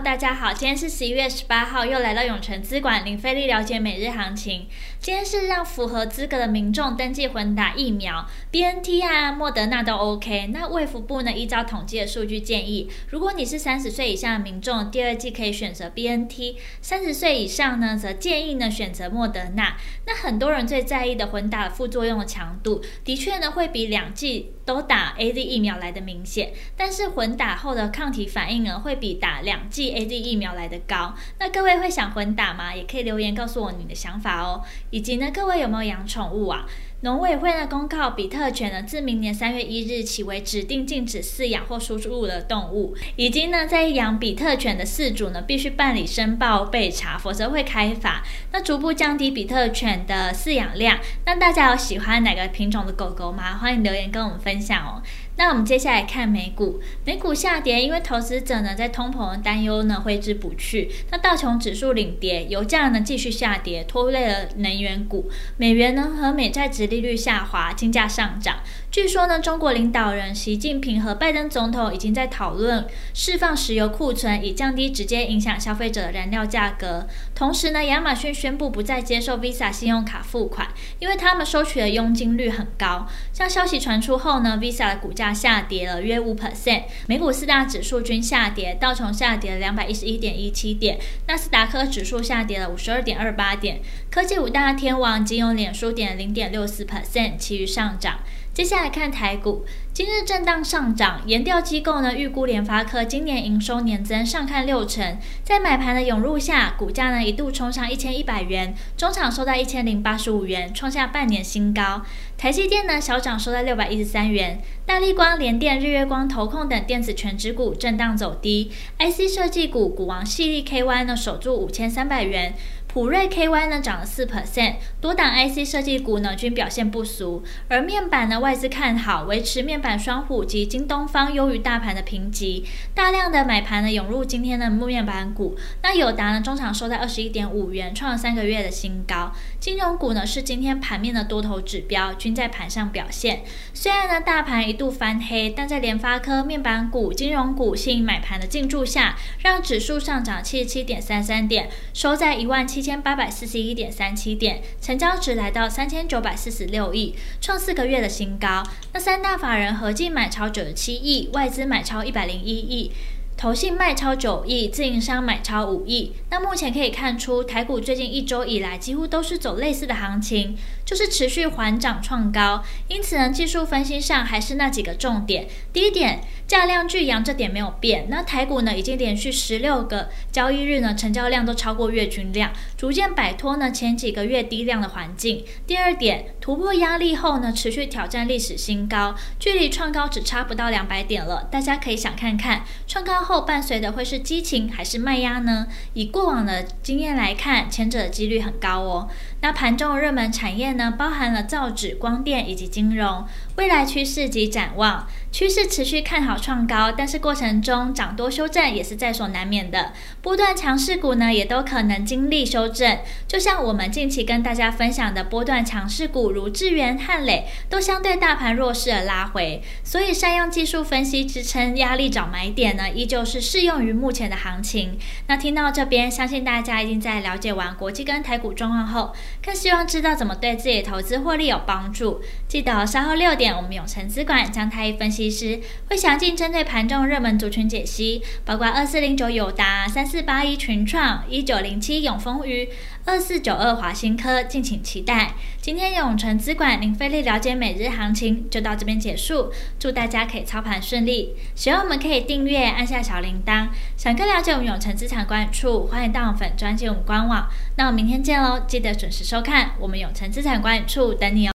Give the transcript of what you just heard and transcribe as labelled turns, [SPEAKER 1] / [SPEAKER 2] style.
[SPEAKER 1] 大家好，今天是十一月十八号，又来到永诚资管零费力了解每日行情。今天是让符合资格的民众登记混打疫苗，BNT 啊、莫德纳都 OK。那卫福部呢，依照统计的数据建议，如果你是三十岁以下的民众，第二剂可以选择 BNT；三十岁以上呢，则建议呢选择莫德纳。那很多人最在意的混打副作用的强度，的确呢会比两剂都打 A D 疫苗来的明显，但是混打后的抗体反应呢，会比打两剂 AZ 疫苗来的高。那各位会想混打吗？也可以留言告诉我你的想法哦。以及呢，各位有没有养宠物啊？农委会呢公告，比特犬呢自明年三月一日起为指定禁止饲养或输入的动物。已经呢，在养比特犬的饲主呢，必须办理申报备查，否则会开罚。那逐步降低比特犬的饲养量。那大家有喜欢哪个品种的狗狗吗？欢迎留言跟我们分享哦。那我们接下来看美股，美股下跌，因为投资者呢在通膨的担忧呢挥之不去。那道琼指数领跌，油价呢继续下跌，拖累了能源股。美元呢和美债殖利率下滑，金价上涨。据说呢，中国领导人习近平和拜登总统已经在讨论释放石油库存，以降低直接影响消费者的燃料价格。同时呢，亚马逊宣布不再接受 Visa 信用卡付款，因为他们收取的佣金率很高。像消息传出后呢，Visa 的股价下跌了约五 percent，美股四大指数均下跌，道琼下跌了两百一十一点一七点，纳斯达克指数下跌了五十二点二八点，科技五大天王仅有脸书跌零点六四 percent，其余上涨。接下来看台股，今日震荡上涨，研调机构呢预估联发科今年营收年增上看六成，在买盘的涌入下，股价呢一度冲上一千一百元，中场收在一千零八十五元，创下半年新高。台积电呢小涨收在六百一十三元，大立光、联电、日月光、投控等电子权值股震荡走低，IC 设计股股王矽力 KY 呢守住五千三百元。普瑞 KY 呢涨了四 percent，多档 IC 设计股呢均表现不俗，而面板呢外资看好，维持面板双虎及京东方优于大盘的评级，大量的买盘呢涌入今天的木面板股，那友达呢中场收在二十一点五元，创了三个月的新高。金融股呢是今天盘面的多头指标，均在盘上表现。虽然呢大盘一度翻黑，但在联发科、面板股、金融股吸引买盘的进驻下，让指数上涨七十七点三三点，收在一万七。千八百四十一点三七点，成交值来到三千九百四十六亿，创四个月的新高。那三大法人合计买超九十七亿，外资买超一百零一亿。投信卖超九亿，自营商买超五亿。那目前可以看出，台股最近一周以来几乎都是走类似的行情，就是持续缓涨创高。因此呢，技术分析上还是那几个重点。第一点，价量巨扬这点没有变。那台股呢，已经连续十六个交易日呢，成交量都超过月均量，逐渐摆脱呢前几个月低量的环境。第二点，突破压力后呢，持续挑战历史新高，距离创高只差不到两百点了。大家可以想看看，创高后。伴随的会是激情还是卖压呢？以过往的经验来看，前者的几率很高哦。那盘中的热门产业呢，包含了造纸、光电以及金融。未来趋势及展望，趋势持续看好创高，但是过程中涨多修正也是在所难免的。波段强势股呢，也都可能经历修正。就像我们近期跟大家分享的波段强势股，如智源、汉磊，都相对大盘弱势而拉回。所以善用技术分析支撑压力找买点呢，依旧是适用于目前的行情。那听到这边，相信大家已经在了解完国际跟台股状况后。更希望知道怎么对自己的投资获利有帮助。记得稍后六点，我们永诚资管张太一分析师会详尽针对盘中热门族群解析，包括二四零九友达、三四八一群创、一九零七永丰余、二四九二华新科，敬请期待。今天永诚资管零费力了解每日行情就到这边结束，祝大家可以操盘顺利。喜欢我们可以订阅，按下小铃铛。想更了解我们永诚资产管理处，欢迎到我们粉专进我们官网。那我们明天见喽，记得准时收看我们永诚资产管理处等你哦。